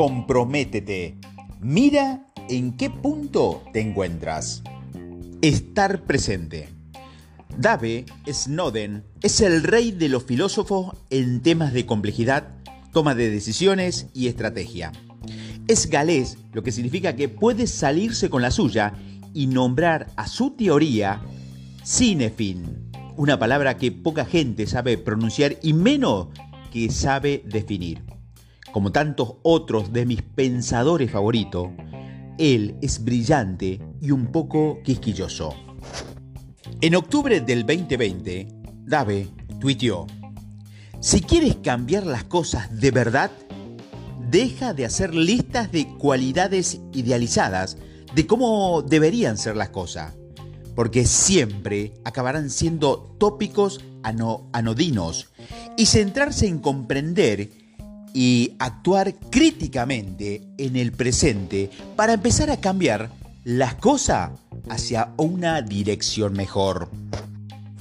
Comprométete. Mira en qué punto te encuentras. Estar presente. Dave Snowden es el rey de los filósofos en temas de complejidad, toma de decisiones y estrategia. Es galés, lo que significa que puede salirse con la suya y nombrar a su teoría cinefin, una palabra que poca gente sabe pronunciar y menos que sabe definir. Como tantos otros de mis pensadores favoritos, él es brillante y un poco quisquilloso. En octubre del 2020, Dave tuiteó, si quieres cambiar las cosas de verdad, deja de hacer listas de cualidades idealizadas de cómo deberían ser las cosas, porque siempre acabarán siendo tópicos anodinos y centrarse en comprender y actuar críticamente en el presente para empezar a cambiar las cosas hacia una dirección mejor.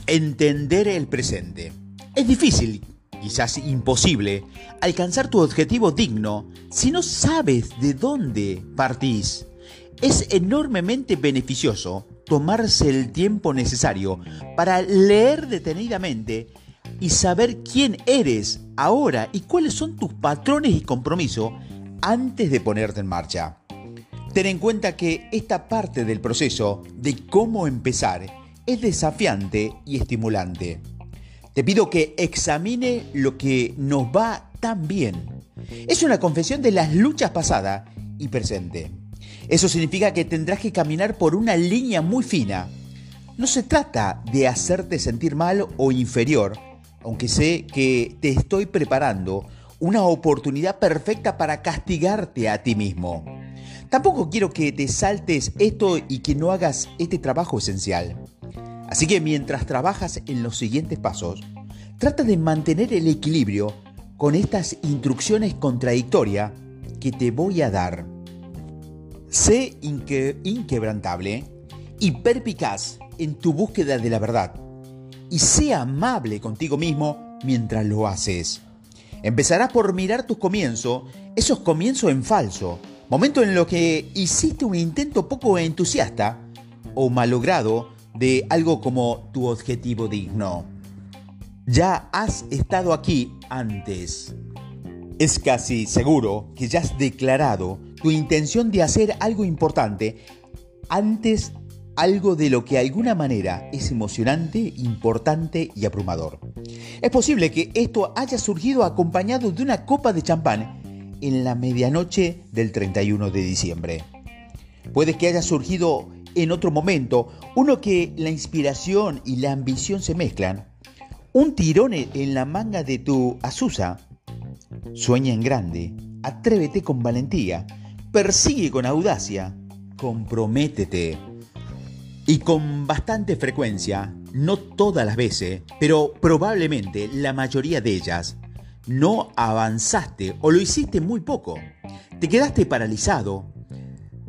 Entender el presente. Es difícil, quizás imposible, alcanzar tu objetivo digno si no sabes de dónde partís. Es enormemente beneficioso tomarse el tiempo necesario para leer detenidamente y saber quién eres ahora y cuáles son tus patrones y compromisos antes de ponerte en marcha. Ten en cuenta que esta parte del proceso de cómo empezar es desafiante y estimulante. Te pido que examine lo que nos va tan bien. Es una confesión de las luchas pasadas y presente. Eso significa que tendrás que caminar por una línea muy fina. No se trata de hacerte sentir mal o inferior, aunque sé que te estoy preparando una oportunidad perfecta para castigarte a ti mismo. Tampoco quiero que te saltes esto y que no hagas este trabajo esencial. Así que mientras trabajas en los siguientes pasos, trata de mantener el equilibrio con estas instrucciones contradictorias que te voy a dar. Sé inquebrantable y perpicaz en tu búsqueda de la verdad y sea amable contigo mismo mientras lo haces. Empezarás por mirar tus comienzos, esos comienzos en falso, momento en lo que hiciste un intento poco entusiasta o malogrado de algo como tu objetivo digno. Ya has estado aquí antes. Es casi seguro que ya has declarado tu intención de hacer algo importante antes algo de lo que de alguna manera es emocionante, importante y abrumador. Es posible que esto haya surgido acompañado de una copa de champán en la medianoche del 31 de diciembre. Puede que haya surgido en otro momento, uno que la inspiración y la ambición se mezclan, un tirón en la manga de tu Azusa. Sueña en grande, atrévete con valentía, persigue con audacia, comprométete. Y con bastante frecuencia, no todas las veces, pero probablemente la mayoría de ellas, no avanzaste o lo hiciste muy poco. Te quedaste paralizado,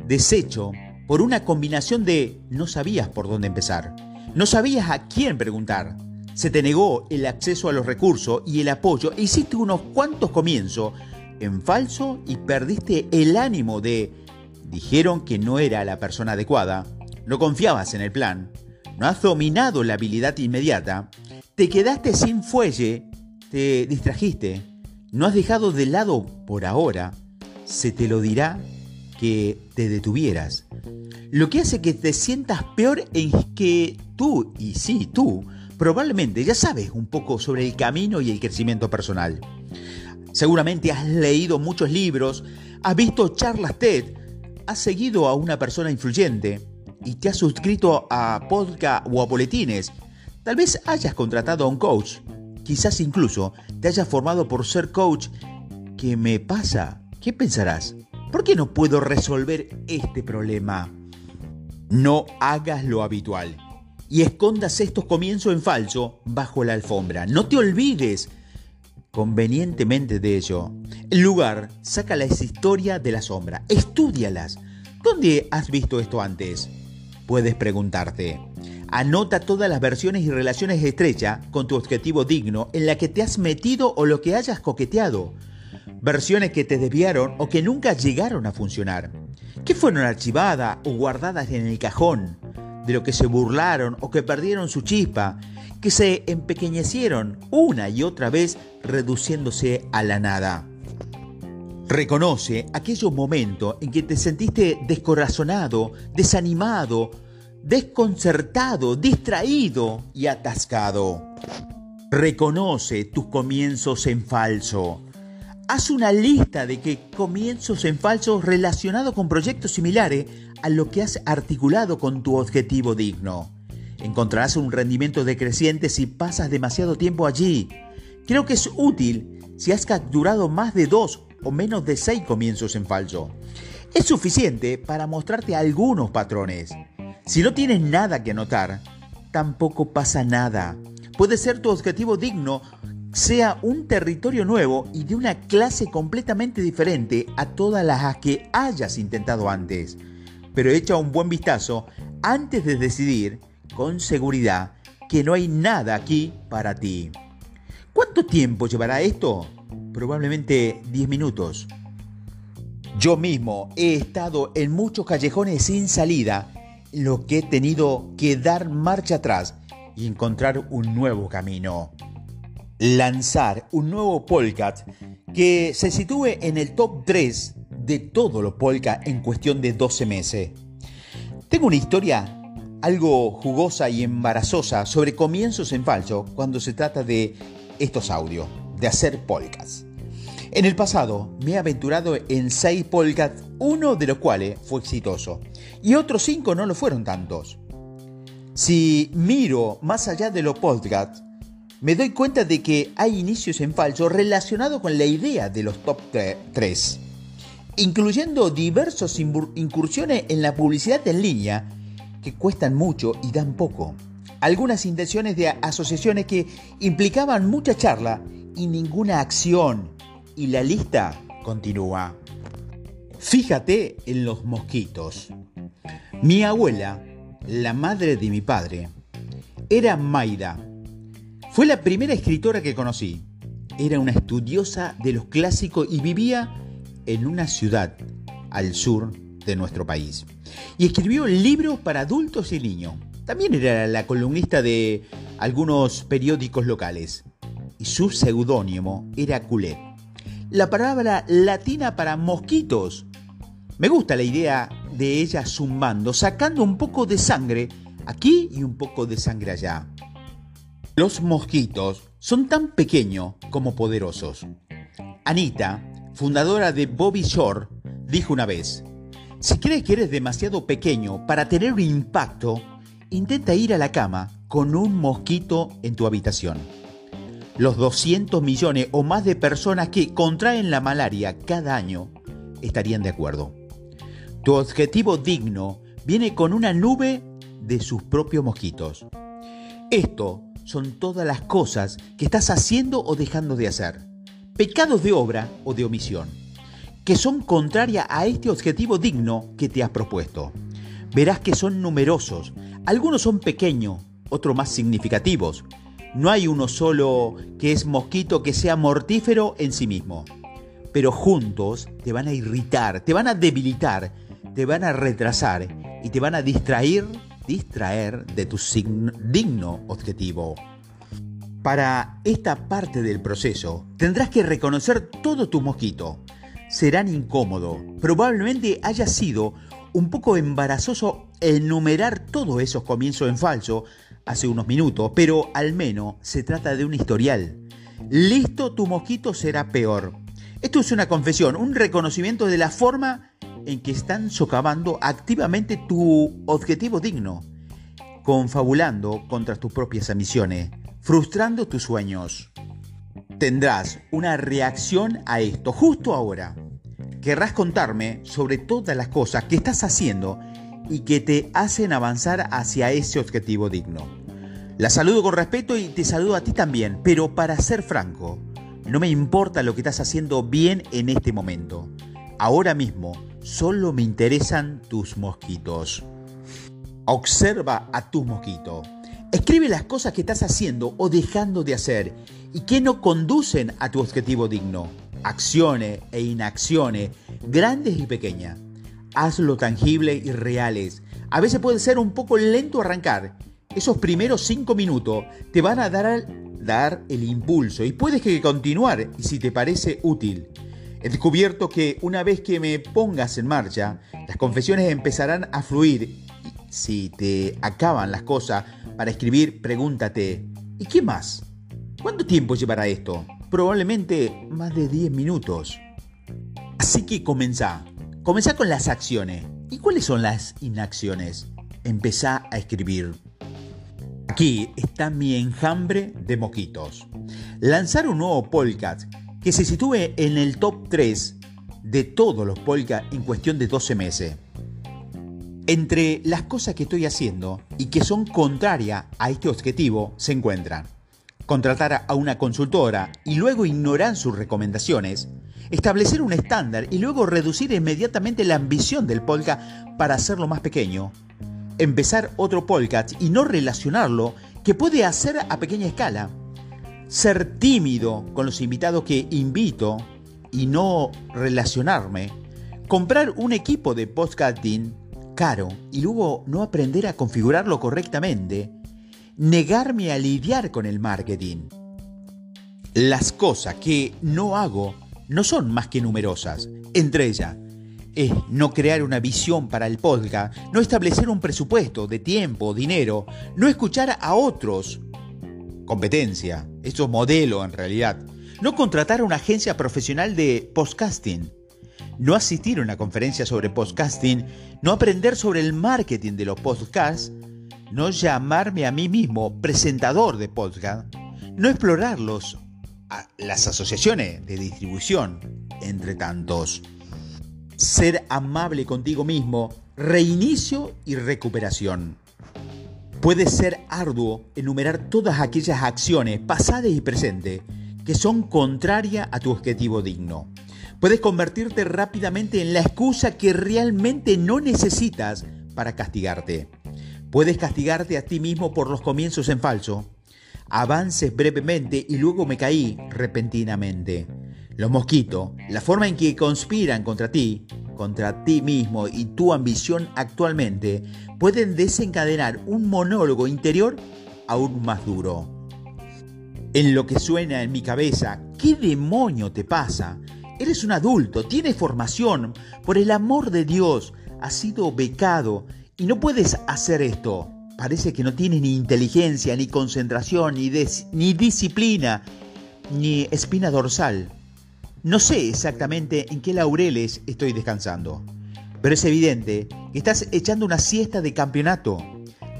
deshecho, por una combinación de no sabías por dónde empezar, no sabías a quién preguntar, se te negó el acceso a los recursos y el apoyo e hiciste unos cuantos comienzos en falso y perdiste el ánimo de dijeron que no era la persona adecuada no confiabas en el plan, no has dominado la habilidad inmediata, te quedaste sin fuelle, te distrajiste, no has dejado de lado por ahora, se te lo dirá que te detuvieras. Lo que hace que te sientas peor es que tú, y sí, tú, probablemente ya sabes un poco sobre el camino y el crecimiento personal. Seguramente has leído muchos libros, has visto charlas TED, has seguido a una persona influyente, y te has suscrito a podcast o a boletines. Tal vez hayas contratado a un coach. Quizás incluso te hayas formado por ser coach. ¿Qué me pasa? ¿Qué pensarás? ¿Por qué no puedo resolver este problema? No hagas lo habitual y escondas estos comienzos en falso bajo la alfombra. No te olvides convenientemente de ello. En lugar, saca la historia de la sombra, estudialas. ¿Dónde has visto esto antes? Puedes preguntarte. Anota todas las versiones y relaciones estrechas con tu objetivo digno en la que te has metido o lo que hayas coqueteado. versiones que te desviaron o que nunca llegaron a funcionar, que fueron archivadas o guardadas en el cajón, de lo que se burlaron o que perdieron su chispa, que se empequeñecieron una y otra vez reduciéndose a la nada. Reconoce aquellos momentos en que te sentiste descorazonado, desanimado, desconcertado, distraído y atascado. Reconoce tus comienzos en falso. Haz una lista de que comienzos en falso relacionados con proyectos similares a lo que has articulado con tu objetivo digno. Encontrarás un rendimiento decreciente si pasas demasiado tiempo allí. Creo que es útil si has capturado más de dos o menos de seis comienzos en falso. Es suficiente para mostrarte algunos patrones. Si no tienes nada que anotar, tampoco pasa nada. Puede ser tu objetivo digno sea un territorio nuevo y de una clase completamente diferente a todas las que hayas intentado antes. Pero echa un buen vistazo antes de decidir con seguridad que no hay nada aquí para ti. ¿Cuánto tiempo llevará esto? Probablemente 10 minutos. Yo mismo he estado en muchos callejones sin salida, los que he tenido que dar marcha atrás y encontrar un nuevo camino lanzar un nuevo podcast que se sitúe en el top 3 de todos los podcast en cuestión de 12 meses. Tengo una historia algo jugosa y embarazosa sobre comienzos en falso cuando se trata de estos audios, de hacer podcasts. En el pasado me he aventurado en 6 podcasts, uno de los cuales fue exitoso y otros 5 no lo fueron tantos. Si miro más allá de los podcasts, me doy cuenta de que hay inicios en falso relacionados con la idea de los top 3, incluyendo diversas incursiones en la publicidad en línea que cuestan mucho y dan poco. Algunas intenciones de asociaciones que implicaban mucha charla y ninguna acción. Y la lista continúa. Fíjate en los mosquitos. Mi abuela, la madre de mi padre, era Maida fue la primera escritora que conocí. Era una estudiosa de los clásicos y vivía en una ciudad al sur de nuestro país. Y escribió libros para adultos y niños. También era la columnista de algunos periódicos locales. Y su seudónimo era Culet. La palabra latina para mosquitos. Me gusta la idea de ella zumbando, sacando un poco de sangre aquí y un poco de sangre allá. Los mosquitos son tan pequeños como poderosos. Anita, fundadora de Bobby Shore, dijo una vez, si crees que eres demasiado pequeño para tener impacto, intenta ir a la cama con un mosquito en tu habitación. Los 200 millones o más de personas que contraen la malaria cada año estarían de acuerdo. Tu objetivo digno viene con una nube de sus propios mosquitos. Esto son todas las cosas que estás haciendo o dejando de hacer, pecados de obra o de omisión, que son contrarias a este objetivo digno que te has propuesto. Verás que son numerosos, algunos son pequeños, otros más significativos. No hay uno solo que es mosquito que sea mortífero en sí mismo, pero juntos te van a irritar, te van a debilitar, te van a retrasar y te van a distraer distraer de tu digno objetivo. Para esta parte del proceso tendrás que reconocer todo tu mosquito. Serán incómodo. Probablemente haya sido un poco embarazoso enumerar todos esos comienzos en falso hace unos minutos, pero al menos se trata de un historial. Listo, tu mosquito será peor. Esto es una confesión, un reconocimiento de la forma en que están socavando activamente tu objetivo digno, confabulando contra tus propias ambiciones, frustrando tus sueños. Tendrás una reacción a esto justo ahora. Querrás contarme sobre todas las cosas que estás haciendo y que te hacen avanzar hacia ese objetivo digno. La saludo con respeto y te saludo a ti también, pero para ser franco, no me importa lo que estás haciendo bien en este momento. Ahora mismo solo me interesan tus mosquitos. Observa a tus mosquitos. Escribe las cosas que estás haciendo o dejando de hacer y que no conducen a tu objetivo digno. Acciones e inacciones, grandes y pequeñas. Hazlo tangible y reales. A veces puede ser un poco lento arrancar. Esos primeros cinco minutos te van a dar, dar el impulso y puedes que continuar si te parece útil. He descubierto que una vez que me pongas en marcha, las confesiones empezarán a fluir. Si te acaban las cosas para escribir, pregúntate, ¿y qué más? ¿Cuánto tiempo llevará esto? Probablemente más de 10 minutos. Así que comenzá. Comenzá con las acciones. ¿Y cuáles son las inacciones? Empezá a escribir. Aquí está mi enjambre de moquitos. Lanzar un nuevo podcast que se sitúe en el top 3 de todos los polka en cuestión de 12 meses. Entre las cosas que estoy haciendo y que son contrarias a este objetivo se encuentran contratar a una consultora y luego ignorar sus recomendaciones, establecer un estándar y luego reducir inmediatamente la ambición del polka para hacerlo más pequeño, empezar otro podcast y no relacionarlo que puede hacer a pequeña escala, ser tímido con los invitados que invito y no relacionarme, comprar un equipo de podcasting caro y luego no aprender a configurarlo correctamente, negarme a lidiar con el marketing. Las cosas que no hago no son más que numerosas. Entre ellas, es no crear una visión para el podcast, no establecer un presupuesto de tiempo, dinero, no escuchar a otros competencia, eso es modelo en realidad. No contratar a una agencia profesional de podcasting. No asistir a una conferencia sobre podcasting. No aprender sobre el marketing de los podcasts. No llamarme a mí mismo presentador de podcast. No explorar los, las asociaciones de distribución, entre tantos. Ser amable contigo mismo. Reinicio y recuperación. Puede ser arduo enumerar todas aquellas acciones, pasadas y presentes, que son contrarias a tu objetivo digno. Puedes convertirte rápidamente en la excusa que realmente no necesitas para castigarte. Puedes castigarte a ti mismo por los comienzos en falso. Avances brevemente y luego me caí repentinamente. Los mosquitos, la forma en que conspiran contra ti, contra ti mismo y tu ambición actualmente pueden desencadenar un monólogo interior aún más duro. En lo que suena en mi cabeza, ¿qué demonio te pasa? Eres un adulto, tienes formación, por el amor de Dios, has sido becado y no puedes hacer esto. Parece que no tienes ni inteligencia, ni concentración, ni, disciplina, ni espina dorsal. No sé exactamente en qué laureles estoy descansando, pero es evidente que estás echando una siesta de campeonato.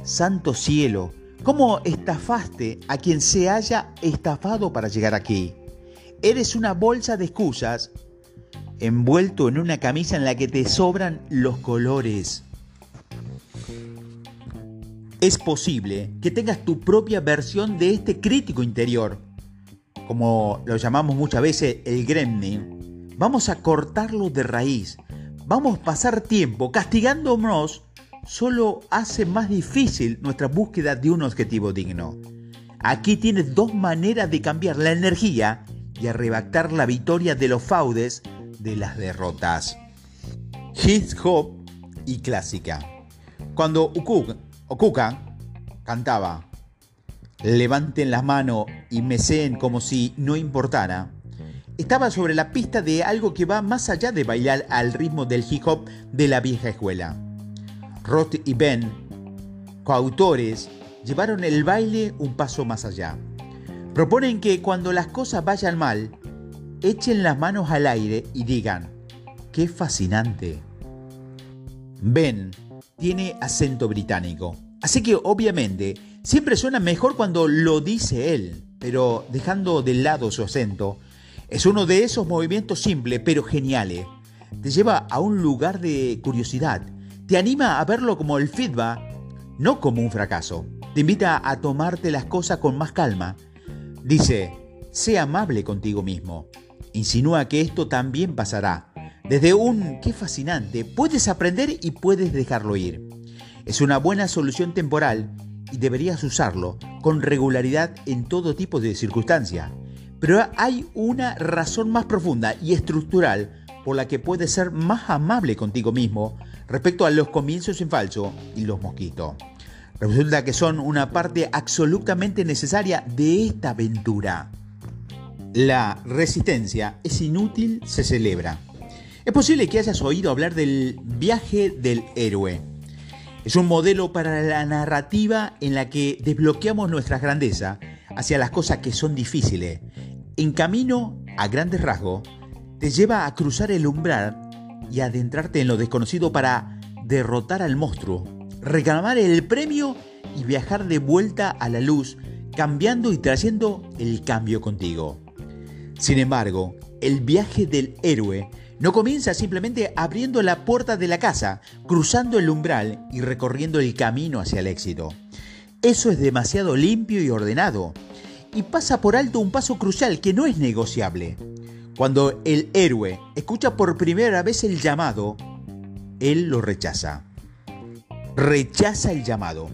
Santo cielo, ¿cómo estafaste a quien se haya estafado para llegar aquí? Eres una bolsa de excusas envuelto en una camisa en la que te sobran los colores. Es posible que tengas tu propia versión de este crítico interior como lo llamamos muchas veces el gremlin, vamos a cortarlo de raíz. Vamos a pasar tiempo castigándonos solo hace más difícil nuestra búsqueda de un objetivo digno. Aquí tienes dos maneras de cambiar la energía y arrebatar la victoria de los faudes de las derrotas. Hip hop y clásica. Cuando Okuka cantaba levanten las manos y meceen como si no importara, estaba sobre la pista de algo que va más allá de bailar al ritmo del hip hop de la vieja escuela. Roth y Ben, coautores, llevaron el baile un paso más allá. Proponen que cuando las cosas vayan mal, echen las manos al aire y digan, ¡qué fascinante! Ben tiene acento británico, así que obviamente Siempre suena mejor cuando lo dice él, pero dejando de lado su acento. Es uno de esos movimientos simples pero geniales. Te lleva a un lugar de curiosidad. Te anima a verlo como el feedback, no como un fracaso. Te invita a tomarte las cosas con más calma. Dice, sé amable contigo mismo. Insinúa que esto también pasará. Desde un qué fascinante, puedes aprender y puedes dejarlo ir. Es una buena solución temporal y deberías usarlo con regularidad en todo tipo de circunstancias. Pero hay una razón más profunda y estructural por la que puedes ser más amable contigo mismo respecto a los comienzos en falso y los mosquitos. Resulta que son una parte absolutamente necesaria de esta aventura. La resistencia es inútil, se celebra. Es posible que hayas oído hablar del viaje del héroe. Es un modelo para la narrativa en la que desbloqueamos nuestra grandeza hacia las cosas que son difíciles. En camino, a grandes rasgos, te lleva a cruzar el umbral y adentrarte en lo desconocido para derrotar al monstruo, reclamar el premio y viajar de vuelta a la luz, cambiando y trayendo el cambio contigo. Sin embargo, el viaje del héroe no comienza simplemente abriendo la puerta de la casa, cruzando el umbral y recorriendo el camino hacia el éxito. Eso es demasiado limpio y ordenado. Y pasa por alto un paso crucial que no es negociable. Cuando el héroe escucha por primera vez el llamado, él lo rechaza. Rechaza el llamado.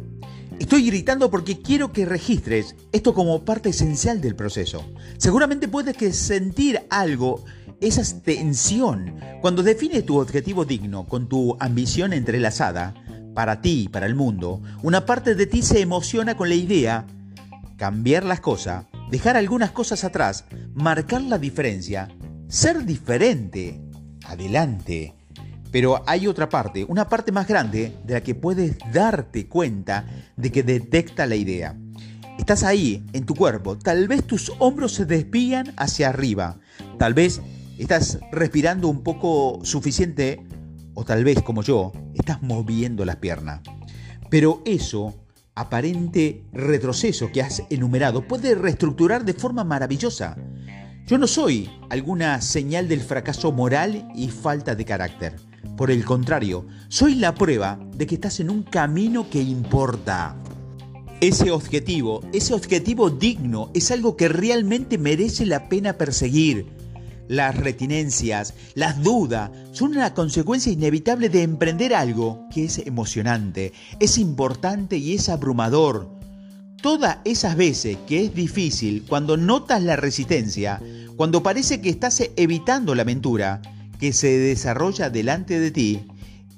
Estoy gritando porque quiero que registres esto como parte esencial del proceso. Seguramente puedes que sentir algo, esa tensión, cuando defines tu objetivo digno con tu ambición entrelazada, para ti y para el mundo, una parte de ti se emociona con la idea cambiar las cosas, dejar algunas cosas atrás, marcar la diferencia, ser diferente. Adelante. Pero hay otra parte, una parte más grande de la que puedes darte cuenta de que detecta la idea. Estás ahí, en tu cuerpo, tal vez tus hombros se desvían hacia arriba, tal vez estás respirando un poco suficiente o tal vez como yo, estás moviendo las piernas. Pero eso, aparente retroceso que has enumerado, puede reestructurar de forma maravillosa. Yo no soy alguna señal del fracaso moral y falta de carácter. Por el contrario, soy la prueba de que estás en un camino que importa. Ese objetivo, ese objetivo digno, es algo que realmente merece la pena perseguir. Las retinencias, las dudas, son una consecuencia inevitable de emprender algo que es emocionante, es importante y es abrumador. Todas esas veces que es difícil, cuando notas la resistencia, cuando parece que estás evitando la aventura, que se desarrolla delante de ti,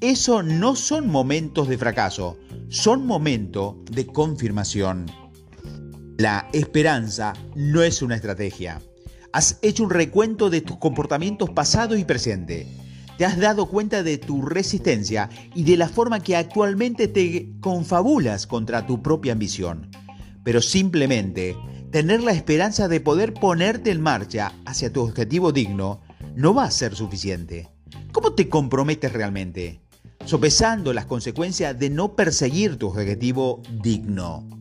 eso no son momentos de fracaso, son momentos de confirmación. La esperanza no es una estrategia. Has hecho un recuento de tus comportamientos pasados y presente. Te has dado cuenta de tu resistencia y de la forma que actualmente te confabulas contra tu propia ambición. Pero simplemente tener la esperanza de poder ponerte en marcha hacia tu objetivo digno no va a ser suficiente. ¿Cómo te comprometes realmente? Sopesando las consecuencias de no perseguir tu objetivo digno.